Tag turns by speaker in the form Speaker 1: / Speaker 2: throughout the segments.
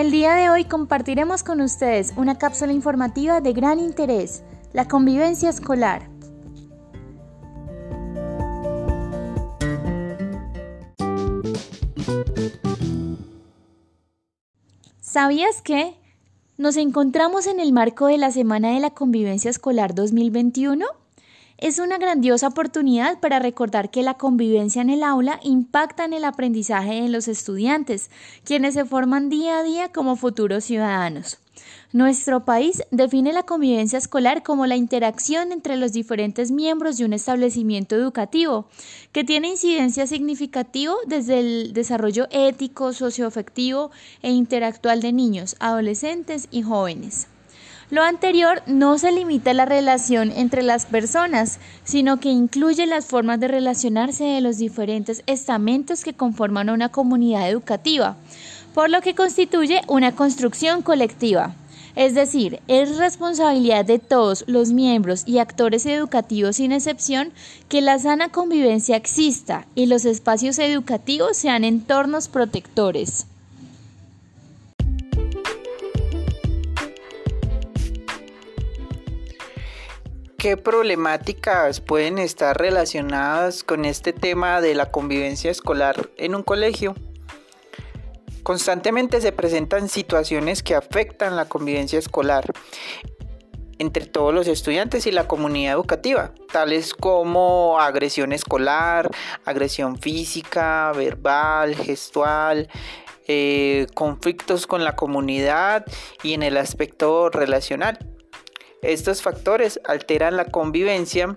Speaker 1: El día de hoy compartiremos con ustedes una cápsula informativa de gran interés, la convivencia escolar. ¿Sabías que nos encontramos en el marco de la Semana de la Convivencia Escolar 2021? Es una grandiosa oportunidad para recordar que la convivencia en el aula impacta en el aprendizaje de los estudiantes, quienes se forman día a día como futuros ciudadanos. Nuestro país define la convivencia escolar como la interacción entre los diferentes miembros de un establecimiento educativo, que tiene incidencia significativa desde el desarrollo ético, socioafectivo e interactual de niños, adolescentes y jóvenes. Lo anterior no se limita a la relación entre las personas, sino que incluye las formas de relacionarse de los diferentes estamentos que conforman una comunidad educativa, por lo que constituye una construcción colectiva. Es decir, es responsabilidad de todos los miembros y actores educativos sin excepción que la sana convivencia exista y los espacios educativos sean entornos protectores.
Speaker 2: ¿Qué problemáticas pueden estar relacionadas con este tema de la convivencia escolar en un colegio? Constantemente se presentan situaciones que afectan la convivencia escolar entre todos los estudiantes y la comunidad educativa, tales como agresión escolar, agresión física, verbal, gestual, eh, conflictos con la comunidad y en el aspecto relacional. Estos factores alteran la convivencia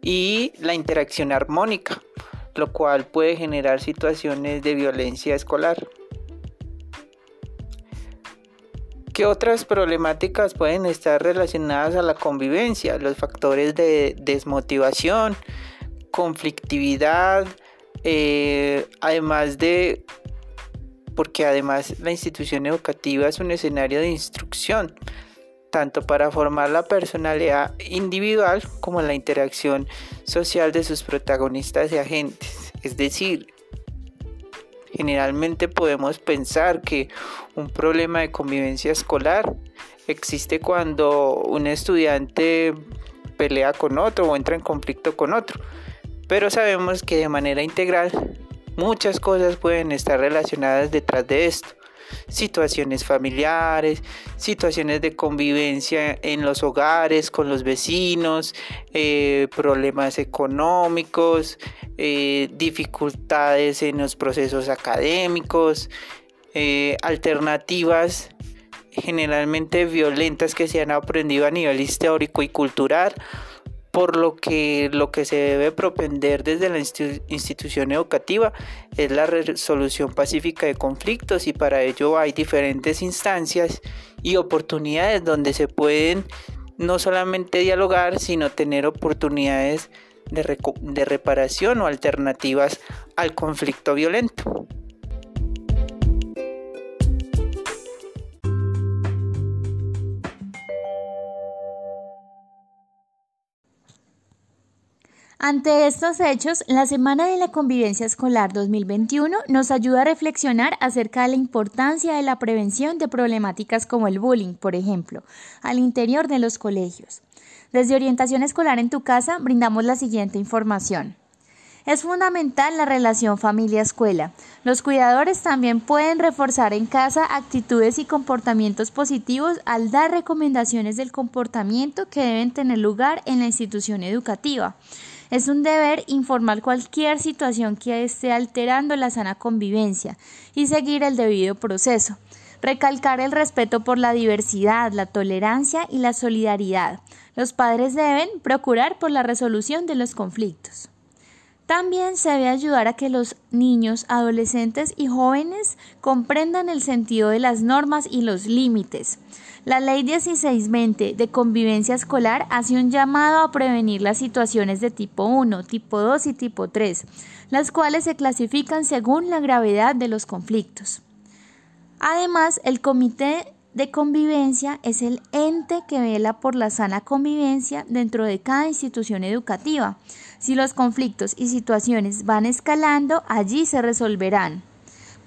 Speaker 2: y la interacción armónica, lo cual puede generar situaciones de violencia escolar. ¿Qué otras problemáticas pueden estar relacionadas a la convivencia? Los factores de desmotivación, conflictividad, eh, además de, porque además la institución educativa es un escenario de instrucción, tanto para formar la personalidad individual como la interacción social de sus protagonistas y agentes. Es decir, generalmente podemos pensar que un problema de convivencia escolar existe cuando un estudiante pelea con otro o entra en conflicto con otro. Pero sabemos que de manera integral muchas cosas pueden estar relacionadas detrás de esto situaciones familiares, situaciones de convivencia en los hogares, con los vecinos, eh, problemas económicos, eh, dificultades en los procesos académicos, eh, alternativas generalmente violentas que se han aprendido a nivel histórico y cultural por lo que lo que se debe propender desde la institución educativa es la resolución pacífica de conflictos y para ello hay diferentes instancias y oportunidades donde se pueden no solamente dialogar, sino tener oportunidades de, de reparación o alternativas al conflicto violento.
Speaker 1: Ante estos hechos, la Semana de la Convivencia Escolar 2021 nos ayuda a reflexionar acerca de la importancia de la prevención de problemáticas como el bullying, por ejemplo, al interior de los colegios. Desde Orientación Escolar en tu casa brindamos la siguiente información. Es fundamental la relación familia-escuela. Los cuidadores también pueden reforzar en casa actitudes y comportamientos positivos al dar recomendaciones del comportamiento que deben tener lugar en la institución educativa. Es un deber informar cualquier situación que esté alterando la sana convivencia y seguir el debido proceso. Recalcar el respeto por la diversidad, la tolerancia y la solidaridad. Los padres deben procurar por la resolución de los conflictos. También se debe ayudar a que los niños, adolescentes y jóvenes comprendan el sentido de las normas y los límites. La Ley 1620 de convivencia escolar hace un llamado a prevenir las situaciones de tipo 1, tipo 2 y tipo 3, las cuales se clasifican según la gravedad de los conflictos. Además, el Comité de Convivencia es el ente que vela por la sana convivencia dentro de cada institución educativa. Si los conflictos y situaciones van escalando, allí se resolverán.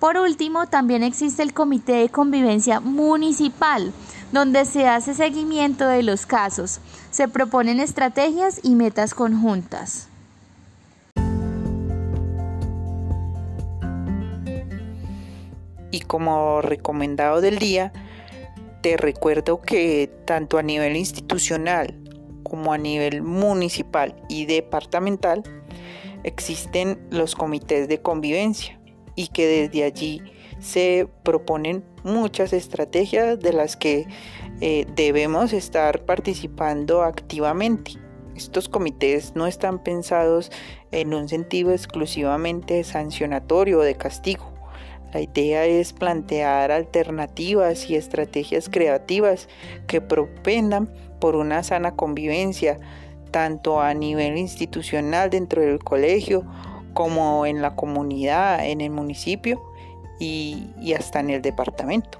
Speaker 1: Por último, también existe el Comité de Convivencia Municipal, donde se hace seguimiento de los casos, se proponen estrategias y metas conjuntas.
Speaker 2: Y como recomendado del día, te recuerdo que tanto a nivel institucional como a nivel municipal y departamental existen los comités de convivencia y que desde allí se proponen muchas estrategias de las que eh, debemos estar participando activamente. Estos comités no están pensados en un sentido exclusivamente sancionatorio o de castigo. La idea es plantear alternativas y estrategias creativas que propendan por una sana convivencia, tanto a nivel institucional dentro del colegio como en la comunidad, en el municipio y, hasta en el departamento.